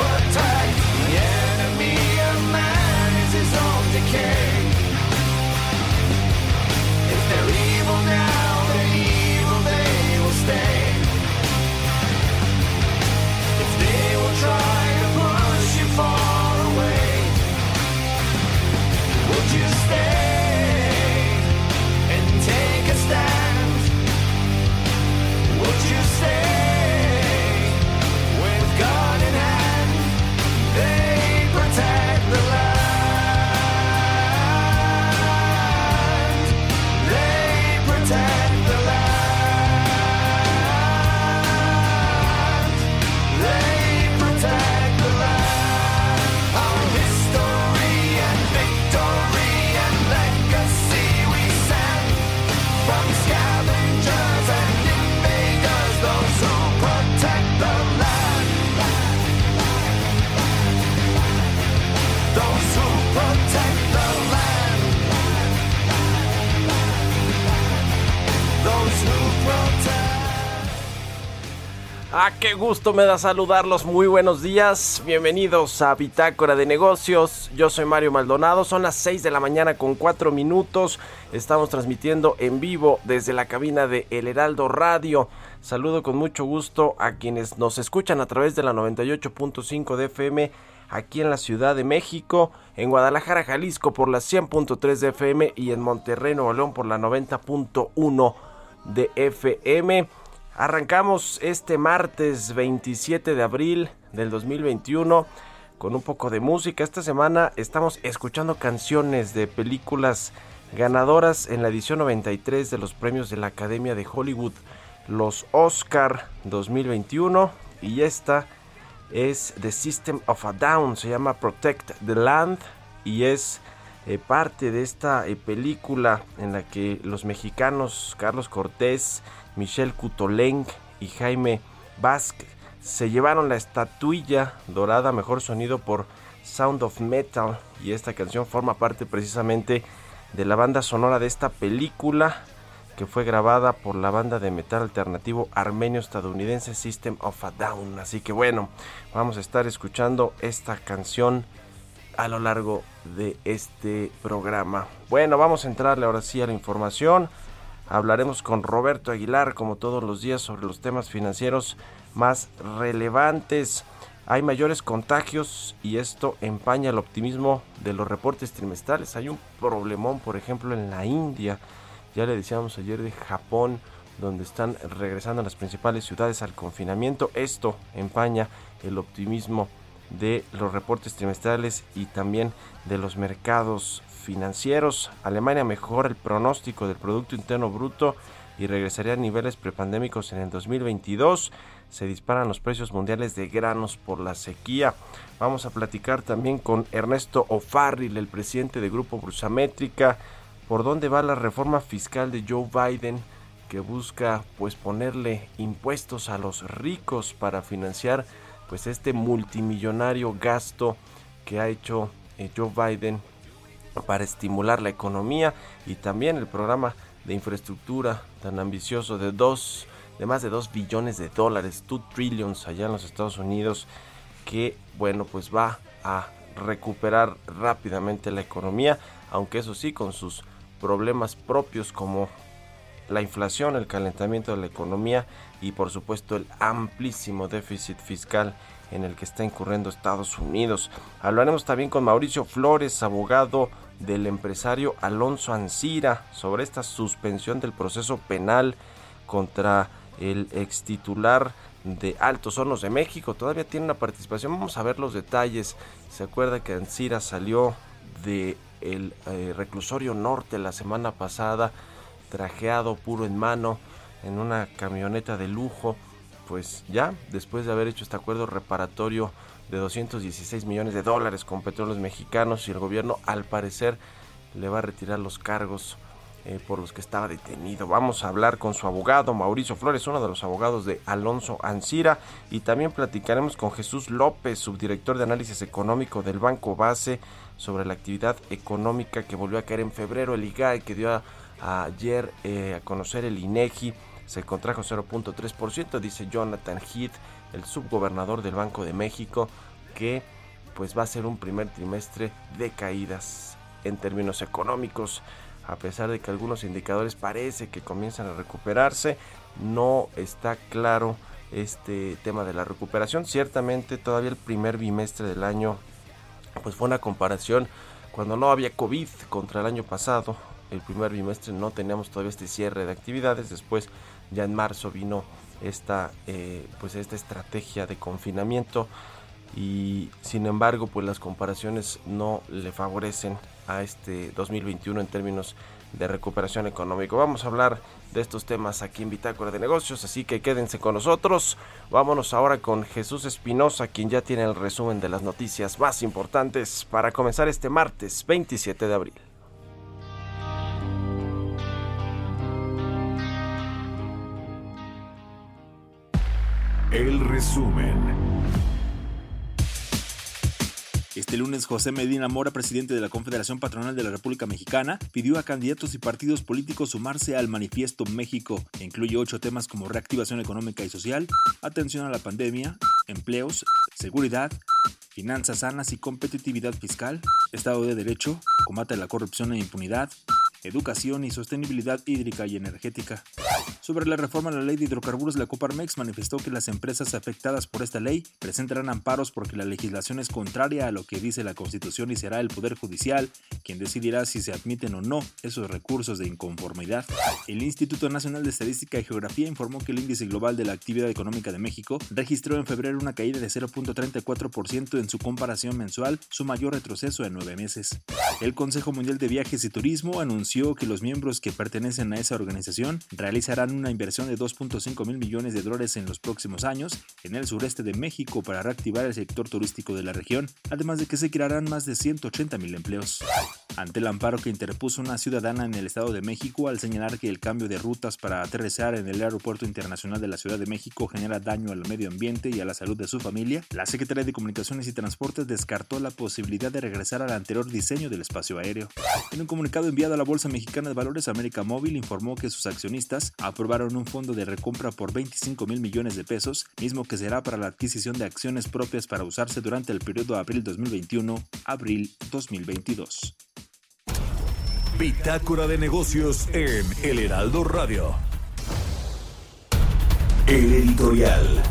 Ah, gusto me da saludarlos. Muy buenos días. Bienvenidos a Bitácora de Negocios. Yo soy Mario Maldonado. Son las 6 de la mañana con 4 minutos. Estamos transmitiendo en vivo desde la cabina de El Heraldo Radio. Saludo con mucho gusto a quienes nos escuchan a través de la 98.5 de FM aquí en la Ciudad de México, en Guadalajara, Jalisco por la 100.3 de FM y en Monterrey, Nuevo León por la 90.1 de FM. Arrancamos este martes 27 de abril del 2021 con un poco de música. Esta semana estamos escuchando canciones de películas ganadoras en la edición 93 de los premios de la Academia de Hollywood, los Oscar 2021. Y esta es The System of a Down, se llama Protect the Land y es eh, parte de esta eh, película en la que los mexicanos Carlos Cortés, Michelle Cutoleng y Jaime Basque se llevaron la estatuilla dorada Mejor Sonido por Sound of Metal y esta canción forma parte precisamente de la banda sonora de esta película que fue grabada por la banda de metal alternativo armenio-estadounidense System of a Down. Así que bueno, vamos a estar escuchando esta canción a lo largo de este programa. Bueno, vamos a entrarle ahora sí a la información. Hablaremos con Roberto Aguilar, como todos los días, sobre los temas financieros más relevantes. Hay mayores contagios y esto empaña el optimismo de los reportes trimestrales. Hay un problemón, por ejemplo, en la India. Ya le decíamos ayer de Japón, donde están regresando las principales ciudades al confinamiento. Esto empaña el optimismo de los reportes trimestrales y también de los mercados financieros. Alemania mejora el pronóstico del Producto Interno Bruto y regresaría a niveles prepandémicos en el 2022. Se disparan los precios mundiales de granos por la sequía. Vamos a platicar también con Ernesto O'Farrill, el presidente de Grupo Brusamétrica, por dónde va la reforma fiscal de Joe Biden que busca pues ponerle impuestos a los ricos para financiar pues este multimillonario gasto que ha hecho eh, Joe Biden para estimular la economía y también el programa de infraestructura tan ambicioso de dos de más de 2 billones de dólares, 2 trillions allá en los Estados Unidos, que bueno, pues va a recuperar rápidamente la economía, aunque eso sí, con sus problemas propios como la inflación, el calentamiento de la economía y por supuesto el amplísimo déficit fiscal en el que está incurriendo Estados Unidos. Hablaremos también con Mauricio Flores, abogado del empresario Alonso Ancira, sobre esta suspensión del proceso penal contra el ex titular de Altos Hornos de México. Todavía tiene una participación. Vamos a ver los detalles. Se acuerda que Ancira salió de el eh, reclusorio norte la semana pasada, trajeado puro en mano, en una camioneta de lujo. Pues ya, después de haber hecho este acuerdo reparatorio de 216 millones de dólares con petróleos mexicanos y el gobierno al parecer le va a retirar los cargos eh, por los que estaba detenido. Vamos a hablar con su abogado, Mauricio Flores, uno de los abogados de Alonso Ancira, y también platicaremos con Jesús López, subdirector de análisis económico del Banco Base, sobre la actividad económica que volvió a caer en febrero, el IGAE que dio ayer eh, a conocer el INEGI, se contrajo 0.3%, dice Jonathan Heath, el subgobernador del Banco de México, que pues va a ser un primer trimestre de caídas en términos económicos a pesar de que algunos indicadores parece que comienzan a recuperarse, no está claro este tema de la recuperación. Ciertamente todavía el primer bimestre del año pues fue una comparación cuando no había COVID contra el año pasado. El primer bimestre no teníamos todavía este cierre de actividades. Después ya en marzo vino esta eh, pues esta estrategia de confinamiento y sin embargo pues las comparaciones no le favorecen a este 2021 en términos de recuperación económica. Vamos a hablar de estos temas aquí en Bitácora de Negocios, así que quédense con nosotros. Vámonos ahora con Jesús Espinosa, quien ya tiene el resumen de las noticias más importantes para comenzar este martes 27 de abril. El resumen. Este lunes, José Medina Mora, presidente de la Confederación Patronal de la República Mexicana, pidió a candidatos y partidos políticos sumarse al Manifiesto México, que incluye ocho temas como reactivación económica y social, atención a la pandemia, empleos, seguridad, finanzas sanas y competitividad fiscal, Estado de Derecho, combate a la corrupción e impunidad, educación y sostenibilidad hídrica y energética. Sobre la reforma a la ley de hidrocarburos, la Coparmex manifestó que las empresas afectadas por esta ley presentarán amparos porque la legislación es contraria a lo que dice la Constitución y será el Poder Judicial quien decidirá si se admiten o no esos recursos de inconformidad. El Instituto Nacional de Estadística y Geografía informó que el índice global de la actividad económica de México registró en febrero una caída de 0.34% en su comparación mensual, su mayor retroceso en nueve meses. El Consejo Mundial de Viajes y Turismo anunció que los miembros que pertenecen a esa organización realizarán una inversión de 2.5 mil millones de dólares en los próximos años en el sureste de México para reactivar el sector turístico de la región, además de que se crearán más de 180 mil empleos. Ante el amparo que interpuso una ciudadana en el Estado de México al señalar que el cambio de rutas para aterrizar en el Aeropuerto Internacional de la Ciudad de México genera daño al medio ambiente y a la salud de su familia, la Secretaría de Comunicaciones y Transportes descartó la posibilidad de regresar al anterior diseño del espacio aéreo. En un comunicado enviado a la Bolsa Bolsa Mexicana de Valores América Móvil informó que sus accionistas aprobaron un fondo de recompra por 25 mil millones de pesos, mismo que será para la adquisición de acciones propias para usarse durante el periodo abril 2021-abril 2022. Bitácora de negocios en El Heraldo Radio. El editorial.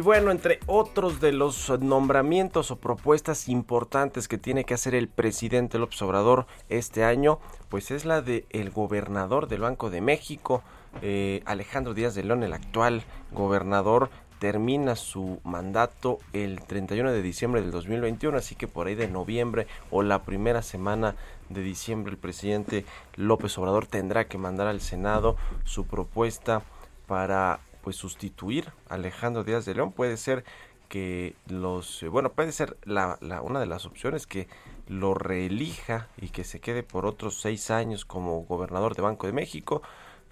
Y bueno, entre otros de los nombramientos o propuestas importantes que tiene que hacer el presidente López Obrador este año, pues es la de el gobernador del Banco de México, eh, Alejandro Díaz de León, el actual gobernador, termina su mandato el 31 de diciembre del 2021, así que por ahí de noviembre o la primera semana de diciembre el presidente López Obrador tendrá que mandar al Senado su propuesta para pues sustituir a Alejandro Díaz de León. Puede ser que los, eh, bueno, puede ser la, una de las opciones que lo reelija y que se quede por otros seis años como gobernador de Banco de México,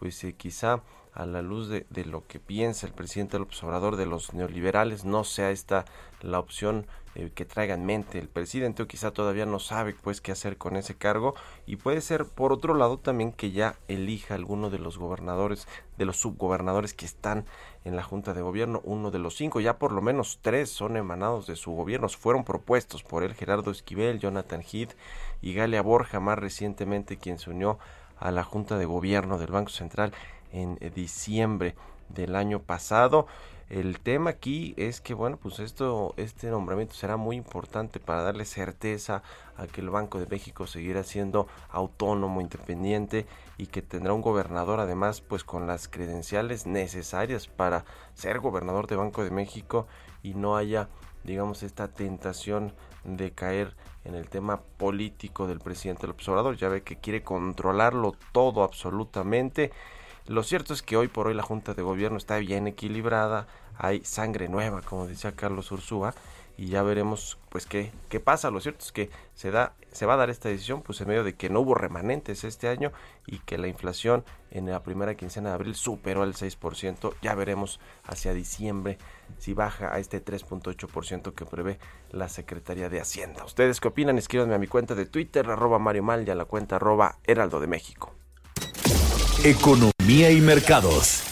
pues eh, quizá a la luz de, de, lo que piensa el presidente López Obrador de los neoliberales. No sea esta la opción eh, que traiga en mente el presidente o quizá todavía no sabe pues qué hacer con ese cargo. Y puede ser por otro lado también que ya elija alguno de los gobernadores de los subgobernadores que están en la Junta de Gobierno, uno de los cinco, ya por lo menos tres son emanados de su gobierno, fueron propuestos por él Gerardo Esquivel, Jonathan Heath y Galia Borja, más recientemente quien se unió a la Junta de Gobierno del Banco Central en eh, diciembre del año pasado. El tema aquí es que, bueno, pues esto, este nombramiento será muy importante para darle certeza a que el Banco de México seguirá siendo autónomo, independiente y que tendrá un gobernador además, pues con las credenciales necesarias para ser gobernador de Banco de México y no haya, digamos, esta tentación de caer en el tema político del presidente López Obrador. Ya ve que quiere controlarlo todo absolutamente lo cierto es que hoy por hoy la Junta de Gobierno está bien equilibrada, hay sangre nueva, como decía Carlos Ursúa, y ya veremos pues qué, qué pasa. Lo cierto es que se da se va a dar esta decisión pues en medio de que no hubo remanentes este año y que la inflación en la primera quincena de abril superó el 6%. Ya veremos hacia diciembre si baja a este 3.8% que prevé la Secretaría de Hacienda. ¿Ustedes qué opinan? Escríbanme a mi cuenta de Twitter, arroba Mario Mal y a la cuenta arroba Heraldo de México. Economía y mercados.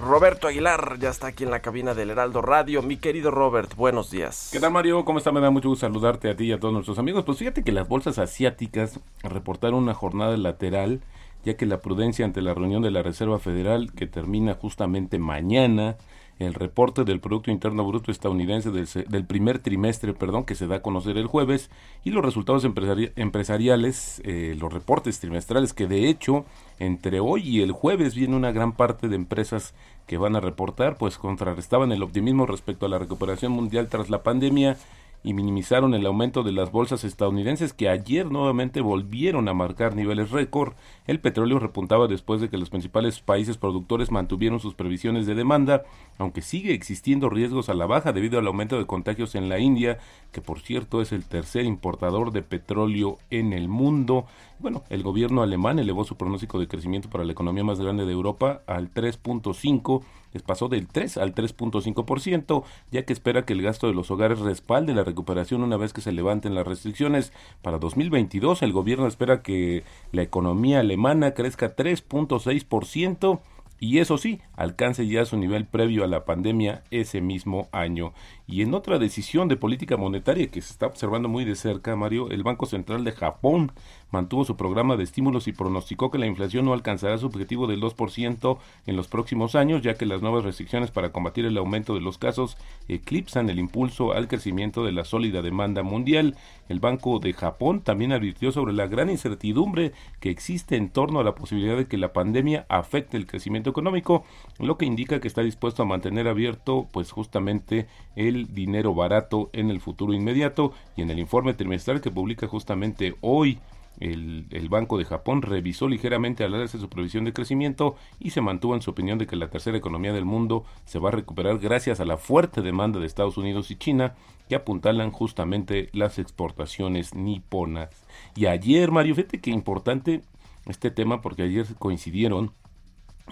Roberto Aguilar ya está aquí en la cabina del Heraldo Radio. Mi querido Robert, buenos días. ¿Qué tal Mario? ¿Cómo está? Me da mucho gusto saludarte a ti y a todos nuestros amigos. Pues fíjate que las bolsas asiáticas reportaron una jornada lateral, ya que la prudencia ante la reunión de la Reserva Federal, que termina justamente mañana, el reporte del Producto Interno Bruto estadounidense del, primer trimestre, perdón, que se da a conocer el jueves, y los resultados empresariales, eh, los reportes trimestrales, que de hecho entre hoy y el jueves viene una gran parte de empresas que van a reportar, pues contrarrestaban el optimismo respecto a la recuperación mundial tras la pandemia y minimizaron el aumento de las bolsas estadounidenses que ayer nuevamente volvieron a marcar niveles récord. El petróleo repuntaba después de que los principales países productores mantuvieron sus previsiones de demanda, aunque sigue existiendo riesgos a la baja debido al aumento de contagios en la India, que por cierto es el tercer importador de petróleo en el mundo. Bueno, el gobierno alemán elevó su pronóstico de crecimiento para la economía más grande de Europa al 3.5 les pasó del 3 al 3.5%, ya que espera que el gasto de los hogares respalde la recuperación una vez que se levanten las restricciones. Para 2022, el gobierno espera que la economía alemana crezca 3.6% y eso sí, alcance ya su nivel previo a la pandemia ese mismo año. Y en otra decisión de política monetaria que se está observando muy de cerca, Mario, el Banco Central de Japón mantuvo su programa de estímulos y pronosticó que la inflación no alcanzará su objetivo del 2% en los próximos años, ya que las nuevas restricciones para combatir el aumento de los casos eclipsan el impulso al crecimiento de la sólida demanda mundial. El Banco de Japón también advirtió sobre la gran incertidumbre que existe en torno a la posibilidad de que la pandemia afecte el crecimiento económico, lo que indica que está dispuesto a mantener abierto pues justamente el dinero barato en el futuro inmediato y en el informe trimestral que publica justamente hoy el, Banco de Japón revisó ligeramente al alza su previsión de crecimiento y se mantuvo en su opinión de que la tercera economía del mundo se va a recuperar gracias a la fuerte demanda de Estados Unidos y China que apuntalan justamente las exportaciones niponas. Y ayer, Mario, fíjate que importante este tema porque ayer coincidieron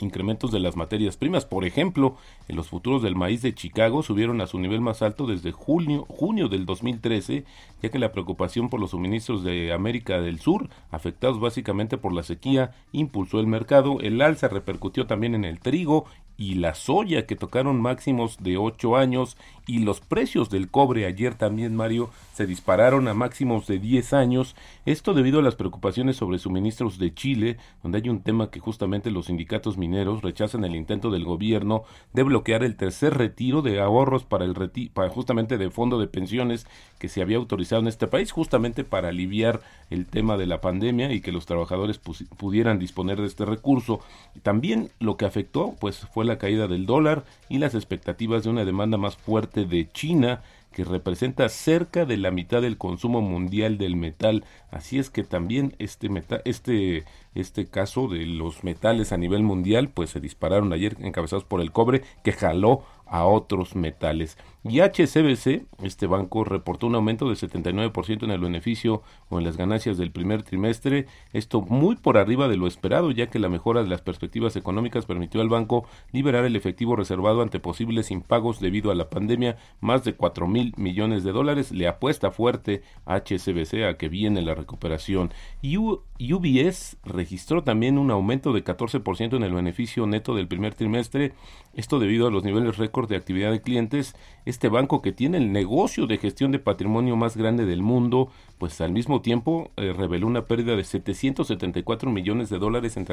incrementos de las materias primas. Por ejemplo, en los futuros del maíz de Chicago subieron a su nivel más alto desde junio, junio del 2013, ya que la preocupación por los suministros de América del Sur, afectados básicamente por la sequía, impulsó el mercado. El alza repercutió también en el trigo y la soya que tocaron máximos de 8 años y los precios del cobre ayer también Mario se dispararon a máximos de 10 años. Esto debido a las preocupaciones sobre suministros de Chile donde hay un tema que justamente los sindicatos mineros rechazan el intento del gobierno de bloquear el tercer retiro de ahorros para el para justamente de fondo de pensiones que se había autorizado en este país justamente para aliviar el tema de la pandemia y que los trabajadores pudieran disponer de este recurso. También lo que afectó pues fue la caída del dólar y las expectativas de una demanda más fuerte de China que representa cerca de la mitad del consumo mundial del metal. Así es que también este este este caso de los metales a nivel mundial, pues se dispararon ayer encabezados por el cobre que jaló a otros metales. Y HCBC, este banco, reportó un aumento del 79% en el beneficio o en las ganancias del primer trimestre, esto muy por arriba de lo esperado, ya que la mejora de las perspectivas económicas permitió al banco liberar el efectivo reservado ante posibles impagos debido a la pandemia, más de 4 mil millones de dólares. Le apuesta fuerte a HCBC a que viene la recuperación. Y UBS registró también un aumento de 14% en el beneficio neto del primer trimestre, esto debido a los niveles récord de actividad de clientes. Este banco que tiene el negocio de gestión de patrimonio más grande del mundo, pues al mismo tiempo eh, reveló una pérdida de 774 millones de dólares en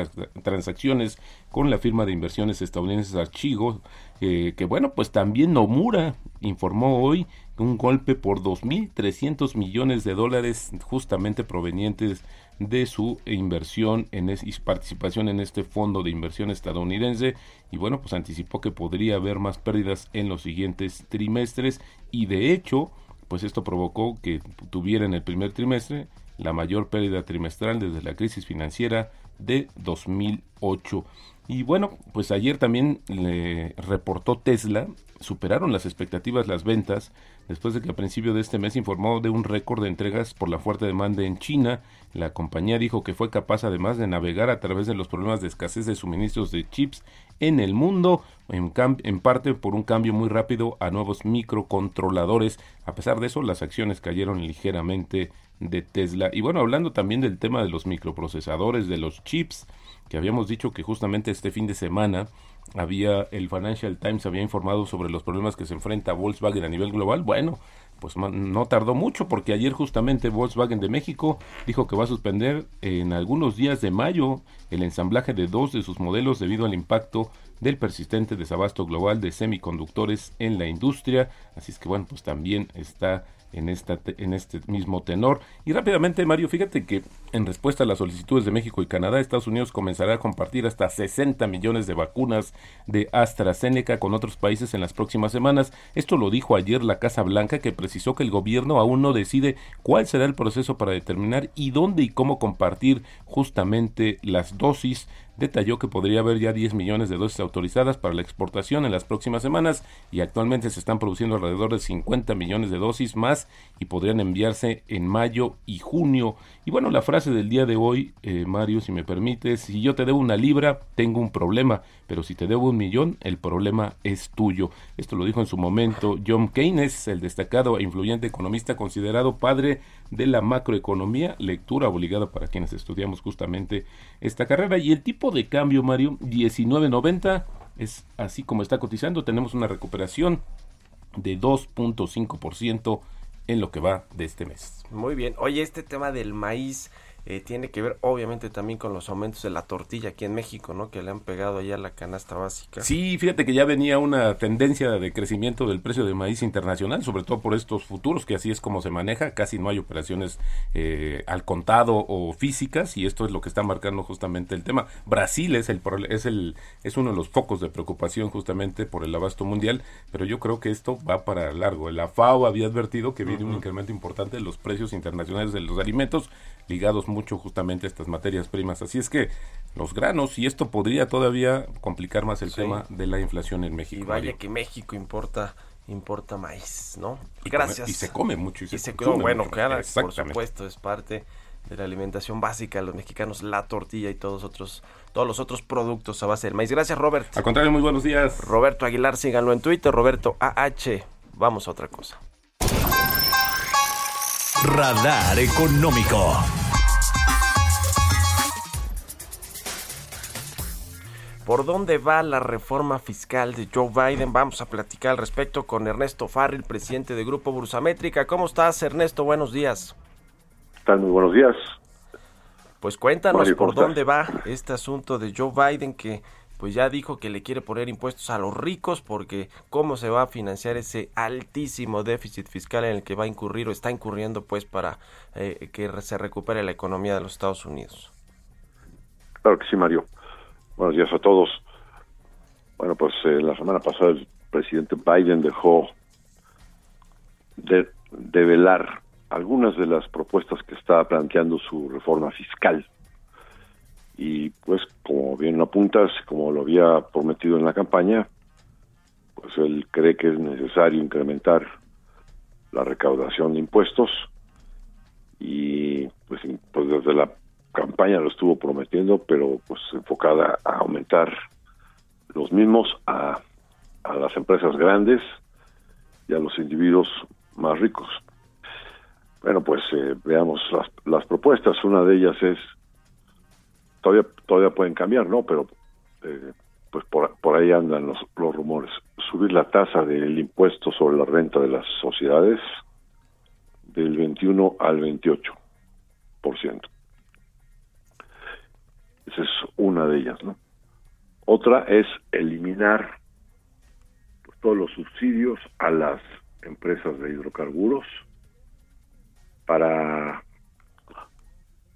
transacciones con la firma de inversiones estadounidenses Archigo, eh, que bueno, pues también Nomura informó hoy un golpe por 2.300 millones de dólares justamente provenientes de su inversión en y participación en este fondo de inversión estadounidense. Y bueno pues anticipó que podría haber más pérdidas en los siguientes trimestres. Y de hecho pues esto provocó que tuviera en el primer trimestre la mayor pérdida trimestral desde la crisis financiera de 2008 y bueno, pues ayer también le reportó Tesla, superaron las expectativas las ventas, después de que a principio de este mes informó de un récord de entregas por la fuerte demanda en China. La compañía dijo que fue capaz además de navegar a través de los problemas de escasez de suministros de chips en el mundo, en, en parte por un cambio muy rápido a nuevos microcontroladores. A pesar de eso, las acciones cayeron ligeramente de Tesla. Y bueno, hablando también del tema de los microprocesadores, de los chips, que habíamos dicho que justamente este fin de semana había el Financial Times había informado sobre los problemas que se enfrenta Volkswagen a nivel global. Bueno, pues no tardó mucho porque ayer justamente Volkswagen de México dijo que va a suspender en algunos días de mayo el ensamblaje de dos de sus modelos debido al impacto del persistente desabasto global de semiconductores en la industria. Así es que bueno, pues también está en, este mismo tenor. Y rápidamente, Mario, fíjate que en respuesta a las solicitudes de México y Canadá, Estados Unidos comenzará a compartir hasta 60 millones de vacunas de AstraZeneca con otros países en las próximas semanas. Esto lo dijo ayer la Casa Blanca, que precisó que el gobierno aún no decide cuál será el proceso para determinar y dónde y cómo compartir justamente las dosis detalló que podría haber ya 10 millones de dosis autorizadas para la exportación en las próximas semanas y actualmente se están produciendo alrededor de 50 millones de dosis más y podrían enviarse en mayo y junio. Y bueno, la frase del día de hoy, eh, Mario, si me permites, si yo te debo una libra, tengo un problema, pero si te debo un millón, el problema es tuyo. Esto lo dijo en su momento John Keynes, el destacado e influyente economista considerado padre de la macroeconomía, lectura obligada para quienes estudiamos justamente esta carrera. Y el tipo de cambio, Mario, 19.90, es así como está cotizando. Tenemos una recuperación de 2.5% en lo que va de este mes. Muy bien. Oye, este tema del maíz eh, tiene que ver obviamente también con los aumentos de la tortilla aquí en México, ¿no? Que le han pegado allá la canasta básica. Sí, fíjate que ya venía una tendencia de crecimiento del precio de maíz internacional, sobre todo por estos futuros, que así es como se maneja, casi no hay operaciones eh, al contado o físicas y esto es lo que está marcando justamente el tema. Brasil es el es el es uno de los focos de preocupación justamente por el abasto mundial, pero yo creo que esto va para largo. La FAO había advertido que viene un incremento importante de los precios internacionales de los alimentos ligados mucho justamente estas materias primas. Así es que los granos, y esto podría todavía complicar más el tema de la inflación en México. Y vaya que México importa importa maíz, ¿no? Gracias. y se come mucho. Y se, come, bueno, claro, por supuesto, es parte de la alimentación básica de los mexicanos, la tortilla y todos otros todos los otros productos a base del maíz. Gracias, Robert. Al contrario, muy buenos días. Roberto Aguilar, síganlo en Twitter, Roberto AH. Vamos a otra cosa. Radar Económico. ¿Por dónde va la reforma fiscal de Joe Biden? Vamos a platicar al respecto con Ernesto Farril, presidente de Grupo Bursamétrica. ¿Cómo estás, Ernesto? Buenos días. Están muy buenos días. Pues cuéntanos por dónde va este asunto de Joe Biden que pues ya dijo que le quiere poner impuestos a los ricos porque cómo se va a financiar ese altísimo déficit fiscal en el que va a incurrir o está incurriendo pues para eh, que se recupere la economía de los Estados Unidos. Claro que sí, Mario. Buenos días a todos. Bueno, pues eh, la semana pasada el presidente Biden dejó de, develar algunas de las propuestas que está planteando su reforma fiscal. Y pues, como bien apuntas, como lo había prometido en la campaña, pues él cree que es necesario incrementar la recaudación de impuestos y pues, pues desde la campaña lo estuvo prometiendo, pero pues enfocada a aumentar los mismos a, a las empresas grandes y a los individuos más ricos. Bueno, pues eh, veamos las, las propuestas. Una de ellas es, todavía todavía pueden cambiar, ¿no? Pero eh, pues por, por ahí andan los, los rumores. Subir la tasa del impuesto sobre la renta de las sociedades del 21 al 28%. Esa es una de ellas, ¿no? Otra es eliminar todos los subsidios a las empresas de hidrocarburos para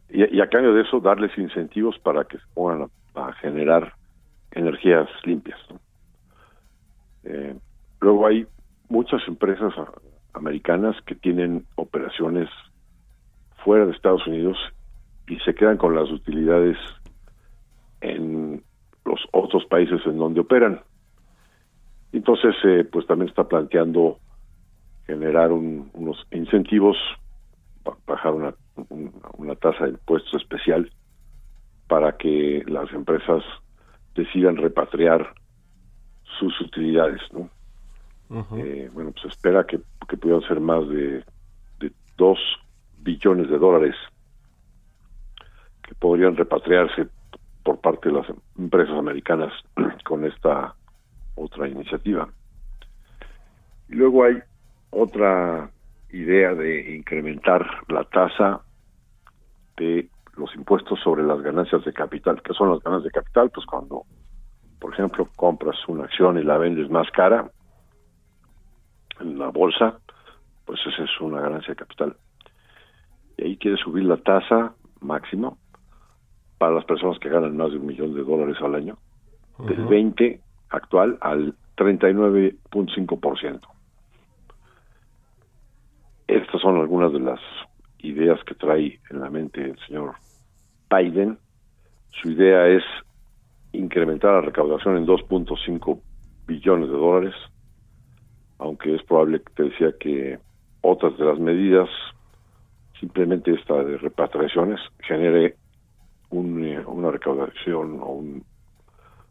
y, a cambio de eso darles incentivos para que se pongan a, generar energías limpias. Eh, luego hay muchas empresas americanas que tienen operaciones fuera de Estados Unidos y se quedan con las utilidades en los otros países en donde operan. Entonces, eh, pues también está planteando generar unos incentivos, bajar una, una, tasa de impuesto especial para que las empresas decidan repatriar sus utilidades, ¿no? Eh, bueno, pues espera que, que puedan ser más de, de dos billones de dólares que podrían repatriarse por parte de las empresas americanas con esta otra iniciativa. Y luego hay otra idea de incrementar la tasa de los impuestos sobre las ganancias de capital. ¿Qué son las ganancias de capital? Pues cuando, por ejemplo, compras una acción y la vendes más cara en la bolsa, pues esa es una ganancia de capital. Y ahí quiere subir la tasa máximo para las personas que ganan más de un millón de dólares al año, del 20 actual al 39.5%. Estas son algunas de las ideas que trae en la mente el señor Biden. Su idea es incrementar la recaudación en 2.5 billones de dólares, aunque es probable que te decía que otras de las medidas, simplemente esta de repatriaciones, genere eh, una recaudación o un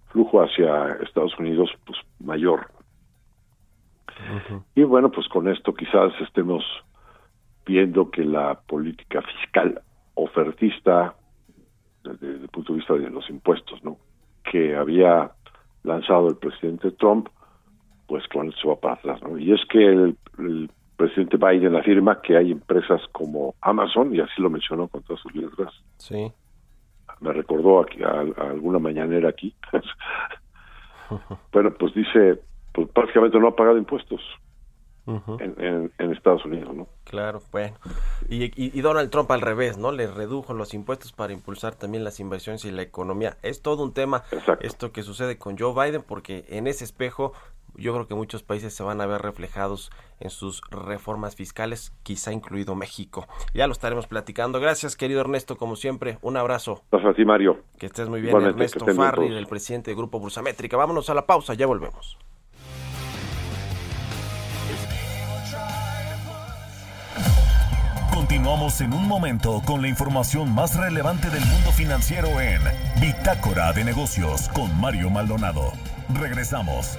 flujo hacia Estados Unidos pues mayor. Y bueno, pues con esto quizás estemos viendo que la política fiscal ofertista desde, el punto de vista de los impuestos, ¿no? que había lanzado el presidente Trump, pues con esto va para atrás, ¿no? Y es que el, el presidente Biden afirma que hay empresas como Amazon, y así lo mencionó con todas sus letras, sí me recordó aquí a, alguna mañanera aquí. bueno, pues dice, pues prácticamente no ha pagado impuestos. en, en, Estados Unidos, ¿no? Claro, bueno. Y, y, Donald Trump al revés, ¿no? Le redujo los impuestos para impulsar también las inversiones y la economía. Es todo un tema esto que sucede con Joe Biden porque en ese espejo yo creo que muchos países se van a ver reflejados en sus reformas fiscales, quizá incluido México. Ya lo estaremos platicando. Gracias, querido Ernesto, como siempre. Un abrazo. Gracias a ti, Mario. Que estés muy bien, Ernesto Farri, del presidente del Grupo Bursamétrica. Vámonos a la pausa, ya volvemos. Continuamos en un momento con la información más relevante del mundo financiero en Bitácora de Negocios con Mario Maldonado. Regresamos.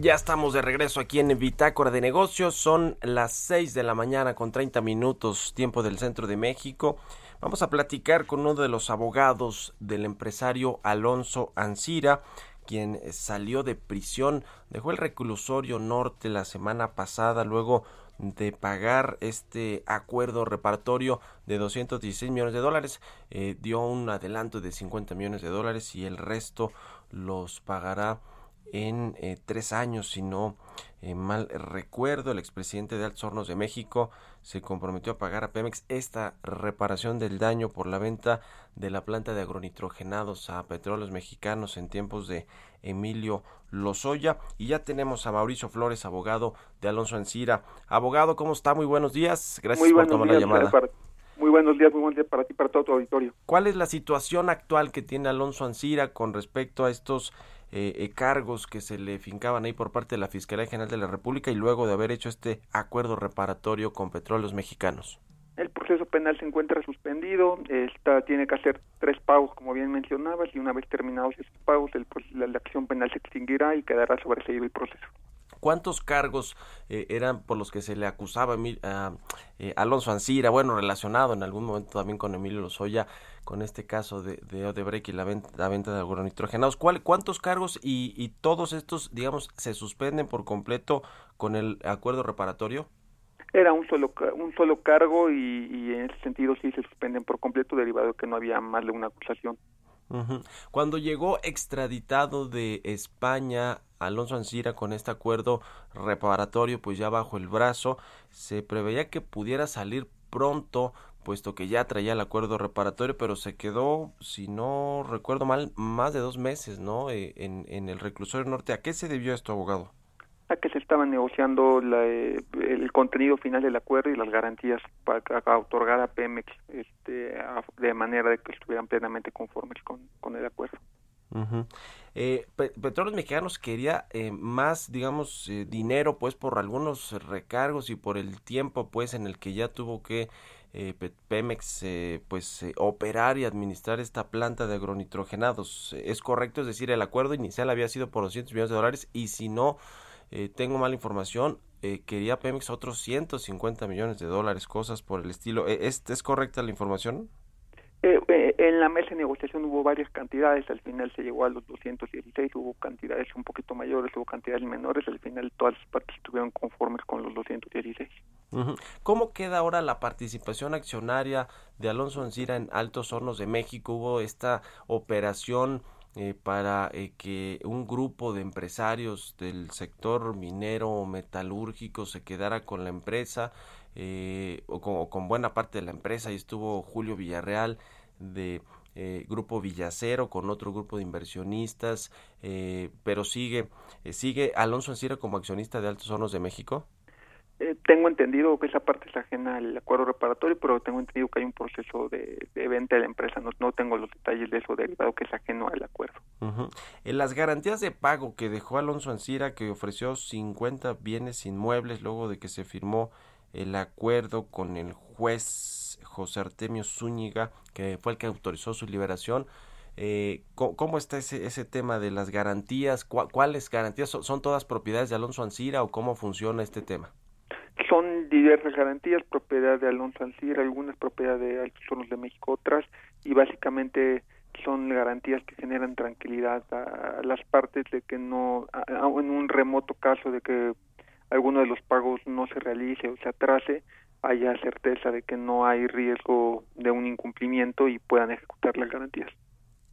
Ya estamos de regreso aquí en Bitácora de Negocios. Son las 6 de la mañana con 30 minutos, tiempo del centro de México. Vamos a platicar con uno de los abogados del empresario Alonso Ancira, quien salió de prisión, dejó el reclusorio norte la semana pasada, luego de pagar este acuerdo reparatorio de 216 millones de dólares. Eh, dio un adelanto de 50 millones de dólares y el resto los pagará en eh, tres años, si no eh, mal recuerdo. El expresidente de Altos Hornos de México se comprometió a pagar a Pemex esta reparación del daño por la venta de la planta de agronitrogenados a petróleos mexicanos en tiempos de Emilio Lozoya. Y ya tenemos a Mauricio Flores, abogado de Alonso Ancira. Abogado, ¿cómo está? Muy buenos días. Gracias por tomar la llamada. Muy buenos días, muy buenos días para ti, para todo tu auditorio. ¿Cuál es la situación actual que tiene Alonso Ancira con respecto a estos eh, eh, cargos que se le fincaban ahí por parte de la Fiscalía General de la República y luego de haber hecho este acuerdo reparatorio con petróleos mexicanos? El proceso penal se encuentra suspendido, esta tiene que hacer tres pagos, como bien mencionabas, y una vez terminados esos pagos, el, la, la acción penal se extinguirá y quedará sobreseído el proceso. ¿Cuántos cargos eh, eran por los que se le acusaba a eh, Alonso Ancira? Bueno, relacionado en algún momento también con Emilio Lozoya, con este caso de, de Odebrecht y la venta, la venta de agronitrogenados. ¿Cuál, ¿Cuántos cargos y, y todos estos, digamos, se suspenden por completo con el acuerdo reparatorio? Era un solo un solo cargo y, y, en ese sentido sí se suspenden por completo derivado de que no había más de una acusación. Cuando llegó extraditado de España Alonso Ancira con este acuerdo reparatorio pues ya bajo el brazo, se preveía que pudiera salir pronto puesto que ya traía el acuerdo reparatorio, pero se quedó, si no recuerdo mal, más de dos meses, ¿no? Eh, en, en el reclusorio norte. ¿A qué se debió esto, abogado? a que se estaba negociando la, eh, el contenido final del acuerdo y las garantías para, para otorgar a Pemex este, a, de manera de que estuvieran plenamente conformes con, con el acuerdo. Uh -huh. eh, Petróleos Mexicanos quería eh, más, digamos, eh, dinero, pues, por algunos recargos y por el tiempo, pues, en el que ya tuvo que eh, Pemex, pues, operar y administrar esta planta de agronitrogenados. ¿Es correcto? Es decir, el acuerdo inicial había sido por 200 millones de dólares y si no eh, tengo mala información, eh, quería Pemex otros 150 millones de dólares, cosas por el estilo. ¿Es, es correcta la información? Eh, en la mesa de negociación hubo varias cantidades, al final se llegó a los 216, hubo cantidades un poquito mayores, hubo cantidades menores, al final todas las partes estuvieron conformes con los 216. Uh -huh. ¿Cómo queda ahora la participación accionaria de Alonso Ancira en Altos Hornos de México? Hubo esta operación eh, para eh, que un grupo de empresarios del sector minero o metalúrgico se quedara con la empresa eh, o, con, o, con, buena parte de la empresa y estuvo Julio Villarreal de eh, grupo Villacero con otro grupo de inversionistas pero sigue sigue Alonso Ancira como accionista de Altos Hornos de México eh, tengo entendido que esa parte es ajena al acuerdo reparatorio, pero tengo entendido que hay un proceso de, de venta de la empresa. No, no, tengo los detalles de eso derivado que es ajeno al acuerdo. Uh -huh. En las garantías de pago que dejó Alonso Ancira, que ofreció 50 bienes inmuebles luego de que se firmó el acuerdo con el juez José Artemio Zúñiga, que fue el que autorizó su liberación. Eh, ¿cómo, está ese, ese tema de las garantías? ¿Cuáles garantías? ¿Son, ¿Son todas propiedades de Alonso Ancira o cómo funciona este tema? son diversas garantías, propiedad de Alonso Ancira, algunas propiedad de Altos Hornos de México, otras, y básicamente son garantías que generan tranquilidad a las partes de que no, a, en un remoto caso de que alguno de los pagos no se realice o se atrase, haya certeza de que no hay riesgo de un incumplimiento y puedan ejecutar las garantías.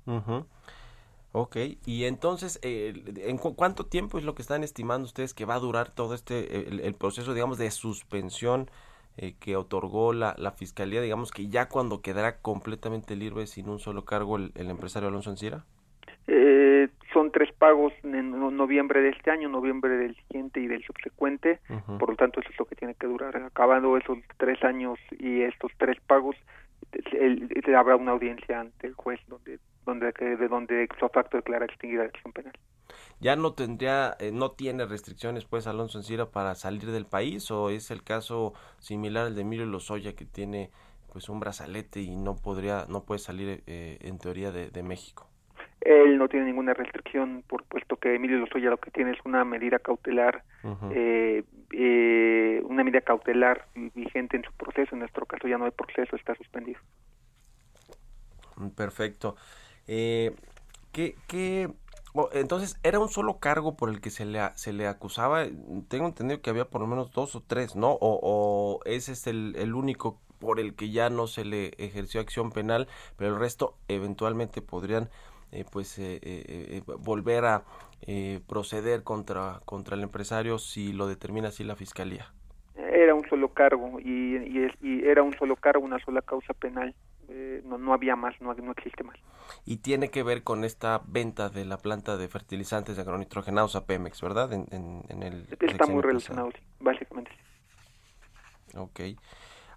Uh -huh. Ok, y entonces, eh, ¿en cu cuánto tiempo es lo que están estimando ustedes que va a durar todo este, el, el proceso, digamos, de suspensión eh, que otorgó la, la, Fiscalía, digamos, que ya cuando quedará completamente libre sin un solo cargo el, el empresario Alonso Ancira? Eh, son tres pagos en noviembre de este año, noviembre del siguiente y del subsecuente, uh -huh. por lo tanto eso es lo que tiene que durar. Acabando esos tres años y estos tres pagos, el, el, habrá una audiencia ante el juez donde donde de donde su facto declara extinguida la acción penal. ¿Ya no tendría, eh, no tiene restricciones pues Alonso Encira para salir del país o es el caso similar al de Emilio Lozoya que tiene pues un brazalete y no podría, no puede salir eh, en teoría de, de, México? Él no tiene ninguna restricción, por puesto que Emilio Lozoya lo que tiene es una medida cautelar, uh -huh. eh, una medida cautelar vigente en su proceso. En nuestro caso ya no hay proceso, está suspendido. Perfecto. Eh, ¿qué, ¿Qué entonces, ¿era un solo cargo por el que se le, se le acusaba? Tengo entendido que había por lo menos dos o tres, ¿no? O, ese es el, el, único por el que ya no se le ejerció acción penal, pero el resto eventualmente podrían eh, pues eh, eh, volver a proceder contra, contra el empresario si lo determina así la fiscalía. Era un solo cargo y, y, y era un solo cargo, una sola causa penal. no, no había más, no, no existe más y tiene que ver con esta venta de la planta de fertilizantes de agronitrogenados a Pemex, ¿verdad? En, en, el Está muy relacionado, básicamente. Ok.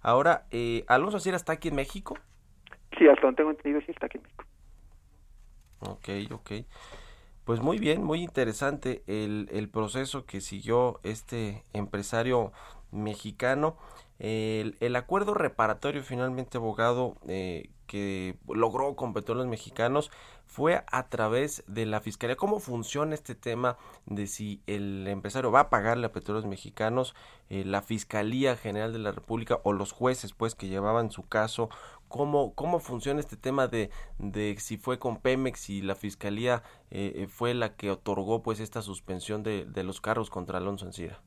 Ahora, eh, ¿Alonso Sierra está aquí en México? Sí, hasta donde tengo entendido, sí está aquí en México. Ok, ok. Pues muy bien, muy interesante el, el proceso que siguió este empresario mexicano. El, el acuerdo reparatorio finalmente, abogado, eh, que logró con petróleos mexicanos fue a través de la fiscalía. ¿Cómo funciona este tema de si el empresario va a pagarle a petróleos mexicanos, eh, la Fiscalía General de la República o los jueces pues que llevaban su caso? ¿Cómo, cómo funciona este tema de, de si fue con Pemex y la Fiscalía eh, fue la que otorgó pues esta suspensión de, de los carros contra Alonso Encira?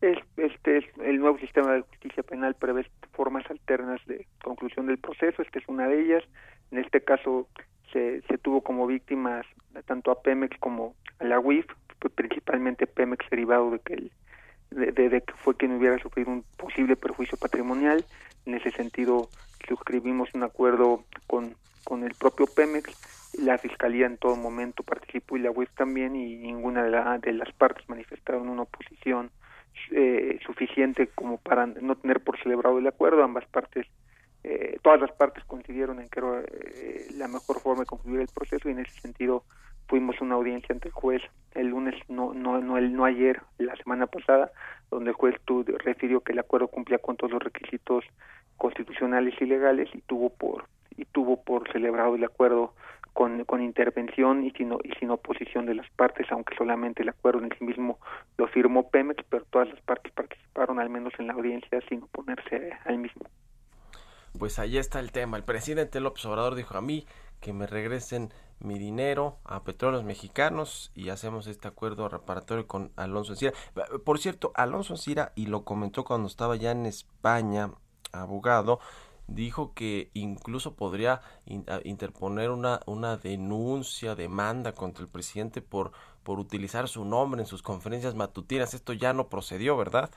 Este, el nuevo sistema de justicia penal prevé formas alternas de conclusión del proceso, esta es una de ellas. En este caso se, se tuvo como víctimas tanto a Pemex como a la UIF, principalmente Pemex derivado de que el, de, que fue quien hubiera sufrido un posible perjuicio patrimonial. En ese sentido, suscribimos un acuerdo con, con el propio Pemex. La Fiscalía en todo momento participó y la UIF también, y ninguna de, de las partes manifestaron una oposición eh, suficiente como para no tener por celebrado el acuerdo. Ambas partes, eh, todas las partes coincidieron en que era eh, la mejor forma de concluir el proceso y en ese sentido fuimos una audiencia ante el juez el lunes, no, no, no, el, no ayer, la semana pasada, donde el juez refirió que el acuerdo cumplía con todos los requisitos constitucionales y legales y tuvo por y tuvo por celebrado el acuerdo con, con intervención y sin, y sin oposición de las partes, aunque solamente el acuerdo en sí mismo lo firmó Pemex, pero todas las partes participaron al menos en la audiencia sin oponerse al mismo. Pues ahí está el tema. El presidente López Obrador dijo a mí que me regresen mi dinero a petróleos mexicanos y hacemos este acuerdo reparatorio con Alonso Encira. Por cierto, Alonso Encira, y lo comentó cuando estaba ya en España, abogado, dijo que incluso podría interponer una, una denuncia, demanda contra el presidente por, por utilizar su nombre en sus conferencias matutinas. Esto ya no procedió, ¿verdad?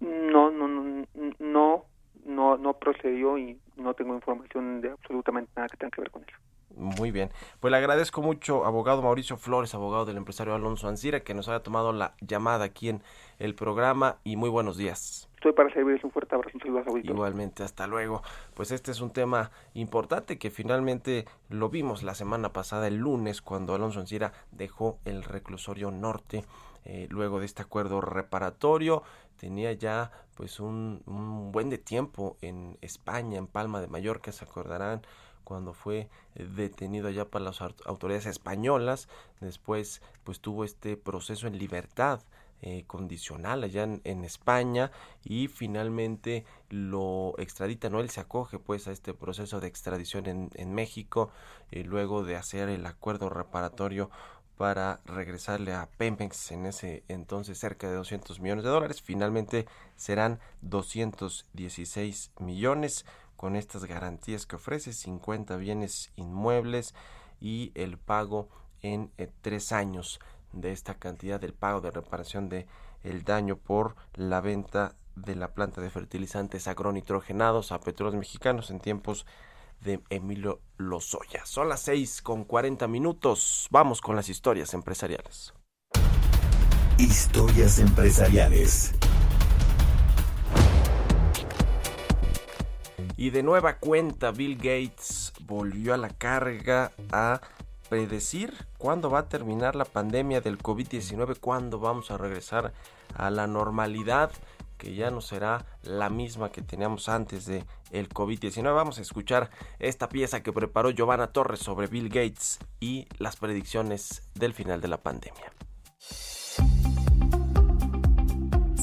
No, no, no, no, no, no procedió y no tengo información de absolutamente nada que tenga que ver con eso. Muy bien. Pues le agradezco mucho, abogado Mauricio Flores, abogado del empresario Alonso Ancira, que nos haya tomado la llamada aquí en el programa y muy buenos días. Estoy para servirles un fuerte abrazo, un saludo a Igualmente, hasta luego. Pues este es un tema importante que finalmente lo vimos la semana pasada, el lunes, cuando Alonso Ancira dejó el reclusorio norte eh, luego de este acuerdo reparatorio. Tenía ya pues un, un buen de tiempo en España, en Palma de Mallorca, se acordarán cuando fue detenido allá por las autoridades españolas. Después, pues tuvo este proceso en libertad eh, condicional allá en, España y finalmente lo extradita, ¿no? Él se acoge pues a este proceso de extradición en, México y luego de hacer el acuerdo reparatorio para regresarle a Pemex en ese entonces cerca de 200 millones de dólares. Finalmente serán 216 millones con estas garantías que ofrece 50 bienes inmuebles y el pago en eh, tres años de esta cantidad del pago de reparación de el daño por la venta de la planta de fertilizantes agronitrogenados a petróleos mexicanos en tiempos de Emilio Lozoya. Son las 6 con 40 minutos. Vamos con las historias empresariales. Historias empresariales. Y de nueva cuenta, Bill Gates volvió a la carga a predecir cuándo va a terminar la pandemia del COVID-19, cuándo vamos a regresar a la normalidad que ya no será la misma que teníamos antes de el COVID-19. Vamos a escuchar esta pieza que preparó Giovanna Torres sobre Bill Gates y las predicciones del final de la pandemia.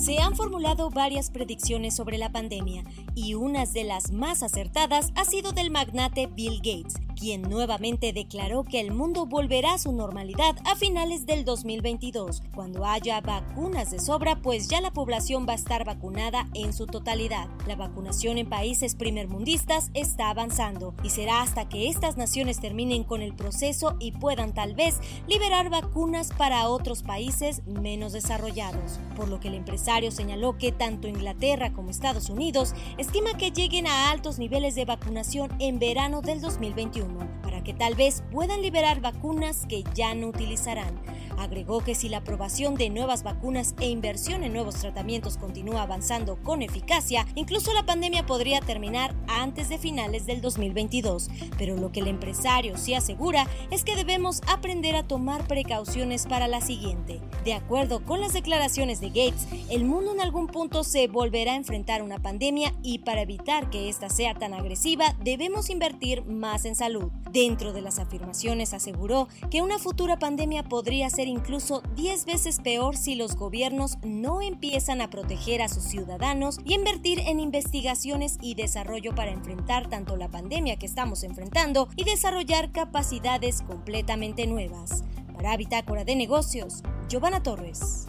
Se han formulado varias predicciones sobre la pandemia y una de las más acertadas ha sido del magnate Bill Gates, quien nuevamente declaró que el mundo volverá a su normalidad a finales del 2022, cuando haya vacunas de sobra, pues ya la población va a estar vacunada en su totalidad. La vacunación en países primermundistas está avanzando y será hasta que estas naciones terminen con el proceso y puedan tal vez liberar vacunas para otros países menos desarrollados, por lo que el empresario señaló que tanto Inglaterra como Estados Unidos estima que lleguen a altos niveles de vacunación en verano del 2021, para que tal vez puedan liberar vacunas que ya no utilizarán. Agregó que si la aprobación de nuevas vacunas e inversión en nuevos tratamientos continúa avanzando con eficacia, incluso la pandemia podría terminar antes de finales del 2022. Pero lo que el empresario sí asegura es que debemos aprender a tomar precauciones para la siguiente. De acuerdo con las declaraciones de Gates, el mundo en algún punto se volverá a enfrentar una pandemia y para evitar que ésta sea tan agresiva debemos invertir más en salud. Dentro de las afirmaciones aseguró que una futura pandemia podría ser incluso 10 veces peor si los gobiernos no empiezan a proteger a sus ciudadanos y invertir en investigaciones y desarrollo para enfrentar tanto la pandemia que estamos enfrentando y desarrollar capacidades completamente nuevas. Para Bitácora de Negocios, Giovanna Torres.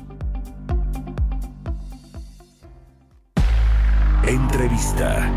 Entrevista.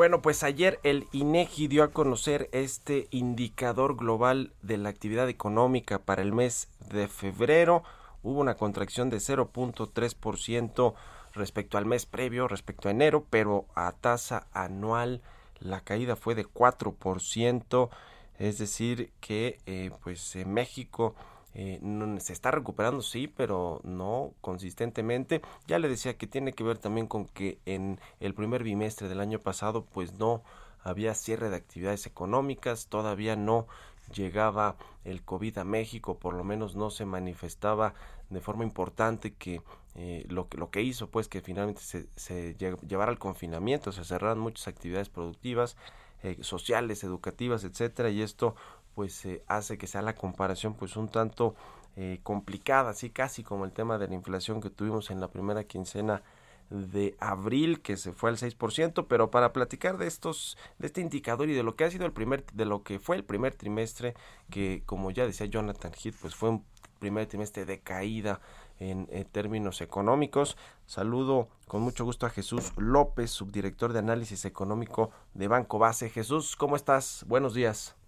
Bueno, pues ayer el INEGI dio a conocer este indicador global de la actividad económica para el mes de febrero. Hubo una contracción de 0.3% respecto al mes previo, respecto a enero, pero a tasa anual la caída fue de 4%, es decir, que eh, pues en México eh, se está recuperando, sí, pero no consistentemente. Ya le decía que tiene que ver también con que en el primer bimestre del año pasado, pues no había cierre de actividades económicas, todavía no llegaba el COVID a México, por lo menos no se manifestaba de forma importante que eh, lo, que lo que hizo pues que finalmente se, se llevara al confinamiento, se cerraran muchas actividades productivas, eh, sociales, educativas, etcétera, y esto pues eh, hace que sea la comparación pues un tanto eh, complicada, así casi como el tema de la inflación que tuvimos en la primera quincena de abril que se fue al 6%, pero para platicar de estos de este indicador y de lo que ha sido el primer de lo que fue el primer trimestre que como ya decía Jonathan Heath, pues fue un primer trimestre de caída en, en, términos económicos. Saludo con mucho gusto a Jesús López, subdirector de análisis económico de Banco Base. Jesús, ¿cómo estás? Buenos días.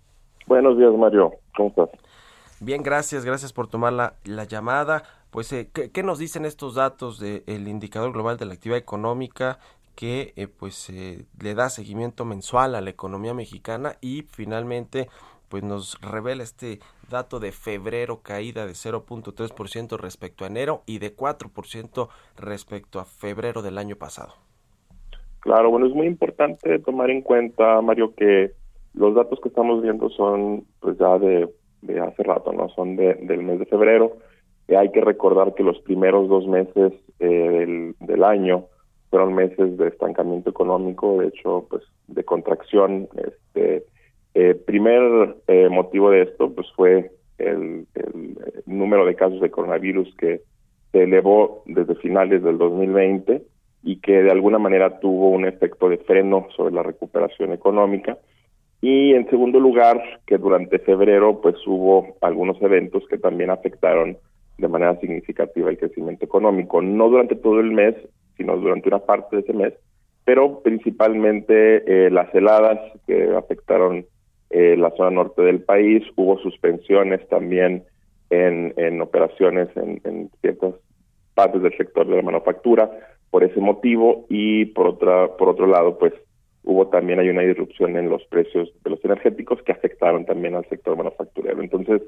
Buenos días, Mario. ¿Cómo estás? Bien, gracias. Gracias por tomar la, la llamada. Pues, eh, ¿qué, ¿qué, nos dicen estos datos del indicador global de la actividad económica que eh, pues eh, le da seguimiento mensual a la economía mexicana y finalmente pues nos revela este dato de febrero caída de 0.3% respecto a enero y de 4% respecto a febrero del año pasado. Claro, bueno, es muy importante tomar en cuenta, Mario, que los datos que estamos viendo son pues ya de, hace rato, ¿no? Son de, del mes de febrero. Eh, hay que recordar que los primeros dos meses eh, del, año fueron meses de estancamiento económico, de hecho, pues de contracción. Este eh, primer eh, motivo de esto, pues fue el, el, número de casos de coronavirus que se elevó desde finales del 2020 y que de alguna manera tuvo un efecto de freno sobre la recuperación económica. Y en segundo lugar, que durante febrero pues hubo algunos eventos que también afectaron de manera significativa el crecimiento económico, no durante todo el mes, sino durante una parte de ese mes, pero principalmente eh, las heladas que afectaron eh, la zona norte del país, hubo suspensiones también en, en operaciones en, en ciertas partes del sector de la manufactura por ese motivo. Y por otra por otro lado pues hubo también hay una disrupción en los precios de los energéticos que afectaron también al sector manufacturero. Entonces,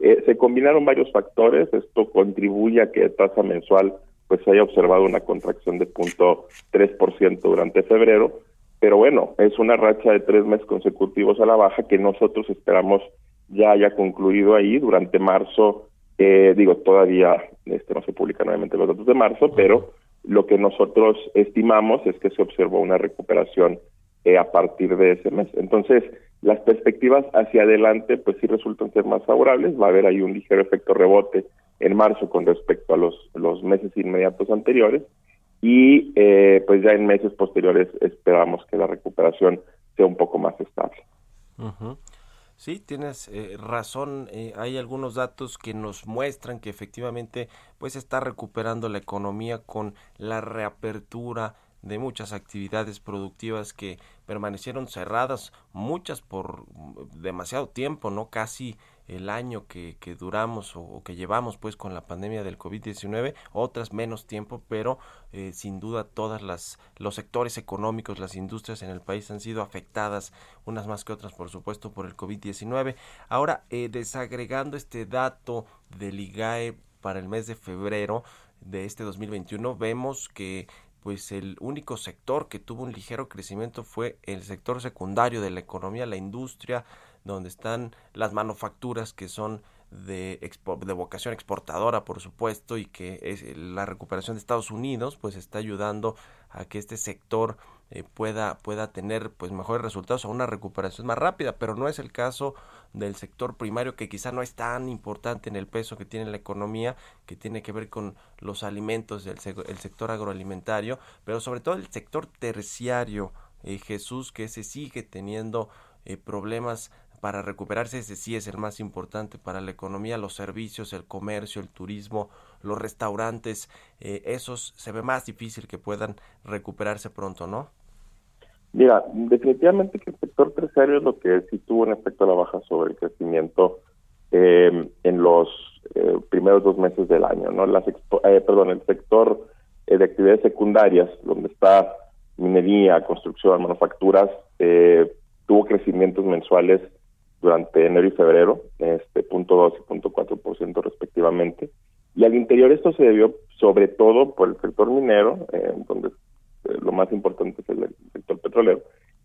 eh, se combinaron varios factores, esto contribuye a que tasa mensual pues haya observado una contracción de punto tres por ciento durante febrero, pero bueno, es una racha de tres meses consecutivos a la baja que nosotros esperamos ya haya concluido ahí durante marzo, eh, digo, todavía este no se publican nuevamente los datos de marzo, pero lo que nosotros estimamos es que se observó una recuperación eh, a partir de ese mes. Entonces, las perspectivas hacia adelante pues sí resultan ser más favorables, va a haber ahí un ligero efecto rebote en marzo con respecto a los, los meses inmediatos anteriores y eh, pues ya en meses posteriores esperamos que la recuperación sea un poco más estable. Sí, tienes eh, razón. Eh, hay algunos datos que nos muestran que efectivamente pues está recuperando la economía con la reapertura de muchas actividades productivas que permanecieron cerradas, muchas por demasiado tiempo, no casi el año que, que duramos o, que llevamos pues con la pandemia del COVID-19, otras menos tiempo, pero eh, sin duda todas las los sectores económicos, las industrias en el país han sido afectadas, unas más que otras por supuesto por el COVID-19. Ahora, eh, desagregando este dato del IGAE para el mes de febrero de este 2021, vemos que pues el único sector que tuvo un ligero crecimiento fue el sector secundario de la economía, la industria, donde están las manufacturas que son de, de vocación exportadora, por supuesto, y que es la recuperación de Estados Unidos, pues está ayudando a que este sector eh, pueda, pueda tener pues mejores resultados o una recuperación más rápida, pero no es el caso del sector primario que quizá no es tan importante en el peso que tiene la economía, que tiene que ver con los alimentos, el, sector agroalimentario, pero sobre todo el sector terciario, eh, Jesús, que se sigue teniendo eh, problemas para recuperarse, ese sí es el más importante para la economía, los servicios, el comercio, el turismo, los restaurantes, eh, esos se ve más difícil que puedan recuperarse pronto, ¿no? Mira, definitivamente que el sector terciario es lo que sí tuvo un efecto a la baja sobre el crecimiento eh, en los eh, primeros dos meses del año, ¿no? Las eh, perdón, el sector eh, de actividades secundarias, donde está minería, construcción, manufacturas, tuvo crecimientos mensuales durante enero y febrero, este punto dos y punto cuatro por ciento respectivamente. Y al interior esto se debió sobre todo por el sector minero, donde lo más importante es el, sector petrolero,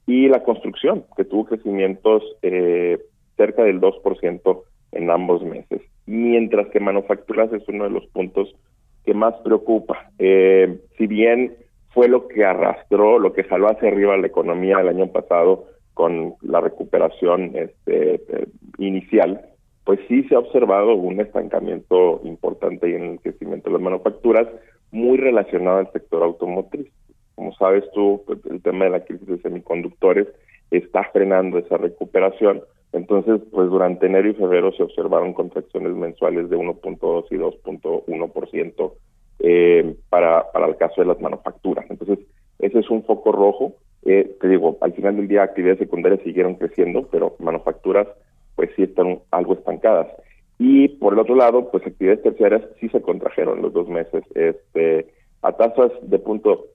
y la construcción, que tuvo crecimientos eh, cerca del 2% en ambos meses, mientras que manufacturas es uno de los puntos que más preocupa. si bien fue lo que arrastró, lo que jaló hacia arriba la economía el año pasado, con la recuperación este, eh, inicial, pues sí se ha observado un estancamiento importante en el crecimiento de las manufacturas, muy relacionado al sector automotriz. Como sabes tú, pues, el tema de la crisis de semiconductores está frenando esa recuperación. Entonces, pues durante enero y febrero se observaron contracciones mensuales de 1.2 y 2.1% eh, para, para el caso de las manufacturas. Entonces, ese es un foco rojo eh, te digo, al final del día actividades secundarias siguieron creciendo, pero manufacturas pues sí están algo estancadas. Y por el otro lado, pues actividades terciarias sí se contrajeron los dos meses, este, a tasas de punto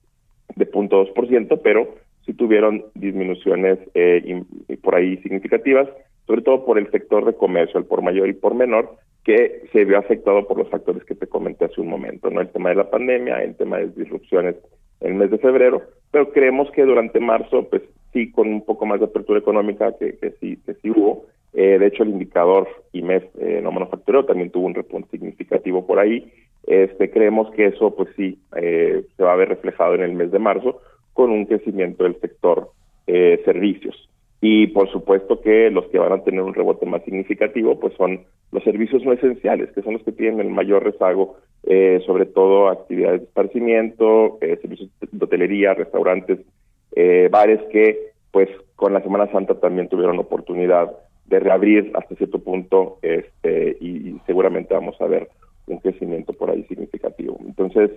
de punto dos por ciento, pero sí tuvieron disminuciones eh, por ahí significativas, sobre todo por el sector de comercio, el por mayor y por menor, que se vio afectado por los factores que te comenté hace un momento, no el tema de la pandemia, el tema de disrupciones en el mes de febrero, pero creemos que durante marzo, pues sí, con un poco más de apertura económica que, que sí, que sí hubo. Eh, de hecho, el indicador IMEF eh, no manufacturero también tuvo un repunte significativo por ahí. Este, creemos que eso, pues sí, eh, se va a ver reflejado en el mes de marzo con un crecimiento del sector eh, servicios. Y por supuesto que los que van a tener un rebote más significativo, pues son los servicios no esenciales, que son los que tienen el mayor rezago, eh, sobre todo actividades de esparcimiento, eh, servicios de hotelería, restaurantes, bares que pues con la Semana Santa también tuvieron oportunidad de reabrir hasta cierto punto este y, seguramente vamos a ver un crecimiento por ahí significativo. Entonces,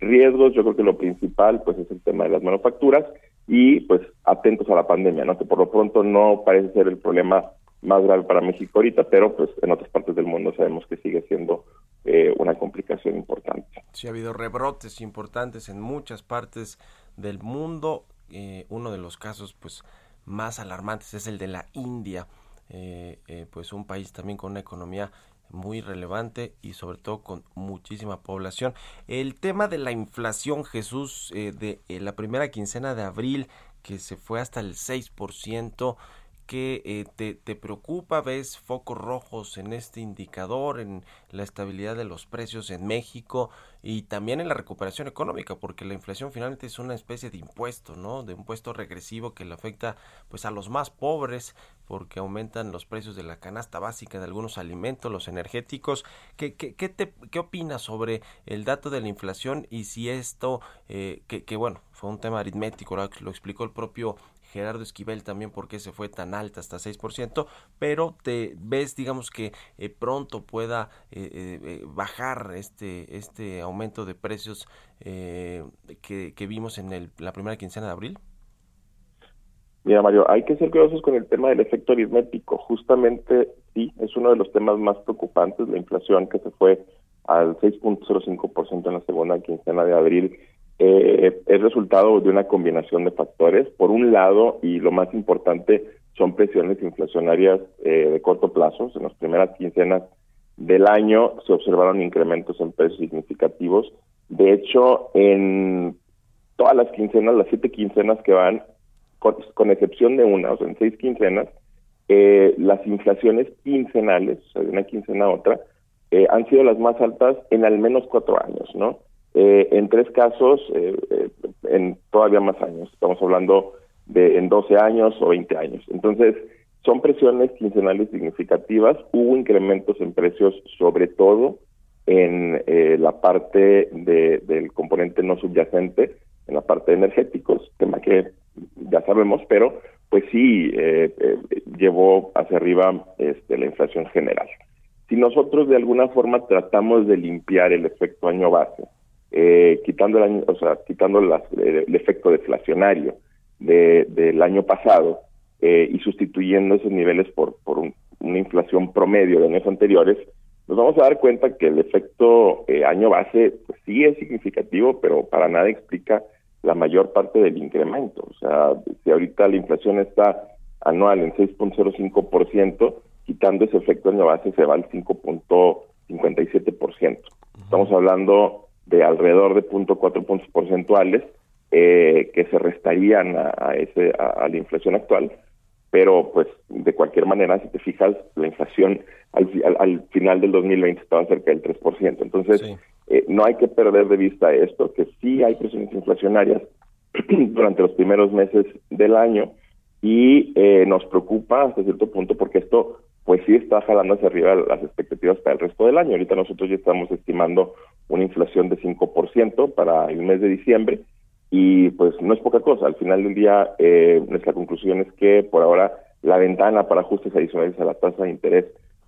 riesgos, yo creo que lo principal pues es el tema de las manufacturas y pues atentos a la pandemia, ¿no? Que por lo pronto no parece ser el problema más grave para México ahorita, pero pues en otras partes del mundo sabemos que sigue siendo eh, una complicación importante. Sí, ha habido rebrotes importantes en muchas partes del mundo. Eh, uno de los casos pues más alarmantes es el de la India, eh, pues un país también con una economía muy relevante y sobre todo con muchísima población. El tema de la inflación, Jesús, de la primera quincena de abril que se fue hasta el 6%, que eh, te, te, preocupa? ¿Ves focos rojos en este indicador, en la estabilidad de los precios en México y también en la recuperación económica? Porque la inflación finalmente es una especie de impuesto, ¿no? De impuesto regresivo que le afecta pues a los más pobres porque aumentan los precios de la canasta básica de algunos alimentos, los energéticos. ¿Qué, qué, qué, te, qué opinas sobre el dato de la inflación y si esto, eh, que, que bueno, fue un tema aritmético, lo explicó el propio Gerardo Esquivel también por qué se fue tan alta hasta 6%, pero te ves, digamos que eh, pronto pueda eh, eh, bajar este, este aumento de precios que, vimos en la primera quincena de abril? Mira, Mario, hay que ser cuidadosos con el tema del efecto aritmético. Justamente, sí, es uno de los temas más preocupantes, la inflación que se fue al 6.05% en la segunda quincena de abril eh, es resultado de una combinación de factores. Por un lado, y lo más importante, son presiones inflacionarias eh, de corto plazo. En las primeras quincenas del año se observaron incrementos en precios significativos. De hecho, en todas las quincenas, las siete quincenas que van, con, excepción de una, o sea, en seis quincenas, eh, las inflaciones quincenales, o sea, de una quincena a otra, eh, han sido las más altas en al menos cuatro años, ¿no? Eh, en tres casos, eh, eh, en todavía más años. Estamos hablando de en 12 años o 20 años. Entonces, son presiones quincenales significativas. Hubo incrementos en precios, sobre todo en la parte de, del componente no subyacente, en la parte de energéticos, tema que ya sabemos, pero pues sí llevó hacia arriba este, la inflación general. Si nosotros de alguna forma tratamos de limpiar el efecto año base, eh, quitando el año, o sea, quitando el efecto deflacionario de, del año pasado eh, y sustituyendo esos niveles por, por una inflación promedio de años anteriores, nos vamos a dar cuenta que el efecto eh, año base pues, sí es significativo, pero para nada explica la mayor parte del incremento. O sea, si ahorita la inflación está anual en 6.05%, quitando ese efecto año base se va al 5.57%. Estamos hablando de alrededor de 0.4 puntos porcentuales eh, que se restarían a, ese a, la inflación actual, pero pues de cualquier manera, si te fijas, la inflación al, al, final del 2020 estaba cerca del 3%. Entonces, eh, no hay que perder de vista esto, que sí hay presiones inflacionarias durante los primeros meses del año y eh, nos preocupa hasta cierto punto porque esto pues sí está jalando hacia arriba las expectativas para el resto del año. Ahorita nosotros ya estamos estimando una inflación de 5% para el mes de diciembre y pues no es poca cosa. Al final del día eh, nuestra conclusión es que por ahora la ventana para ajustes adicionales a la tasa de interés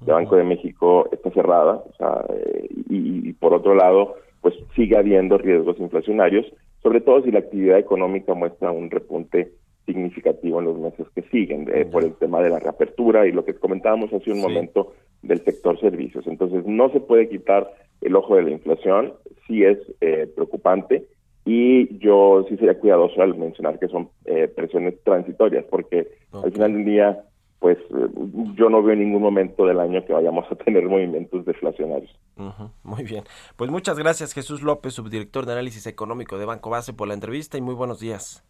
de Banco de México está cerrada o sea, eh, y, y por otro lado pues sigue habiendo riesgos inflacionarios, sobre todo si la actividad económica muestra un repunte significativo en los meses que siguen, eh, por el tema de la reapertura y lo que comentábamos hace un momento del sector servicios. Entonces, no se puede quitar el ojo de la inflación, sí es eh, preocupante y yo sí sería cuidadoso al mencionar que son eh, presiones transitorias, porque al final del día, pues yo no veo en ningún momento del año que vayamos a tener movimientos deflacionarios. Muy bien. Pues muchas gracias Jesús López, subdirector de análisis económico de Banco Base, por la entrevista y muy buenos días.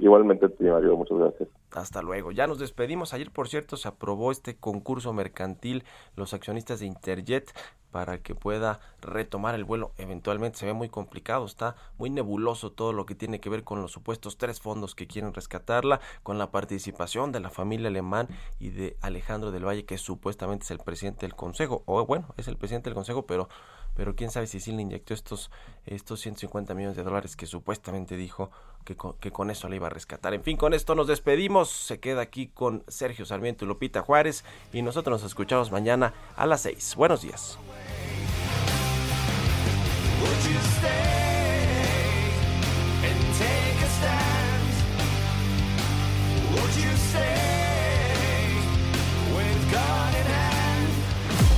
Igualmente, Mario, muchas gracias. Hasta luego. Ya nos despedimos. Ayer, por cierto, se aprobó este concurso mercantil, los accionistas de Interjet, para que pueda retomar el vuelo eventualmente. Se ve muy complicado, está muy nebuloso todo lo que tiene que ver con los supuestos tres fondos que quieren rescatarla, con la participación de la familia alemán y de Alejandro del Valle, que supuestamente es el presidente del consejo, o bueno, es el presidente del consejo, pero pero quién sabe si sí le inyectó estos, estos 150 millones de dólares que supuestamente dijo que con, que con eso le iba a rescatar. En fin, con esto nos despedimos. Se queda aquí con Sergio Sarmiento y Lupita Juárez y nosotros nos escuchamos mañana a las 6. Buenos días.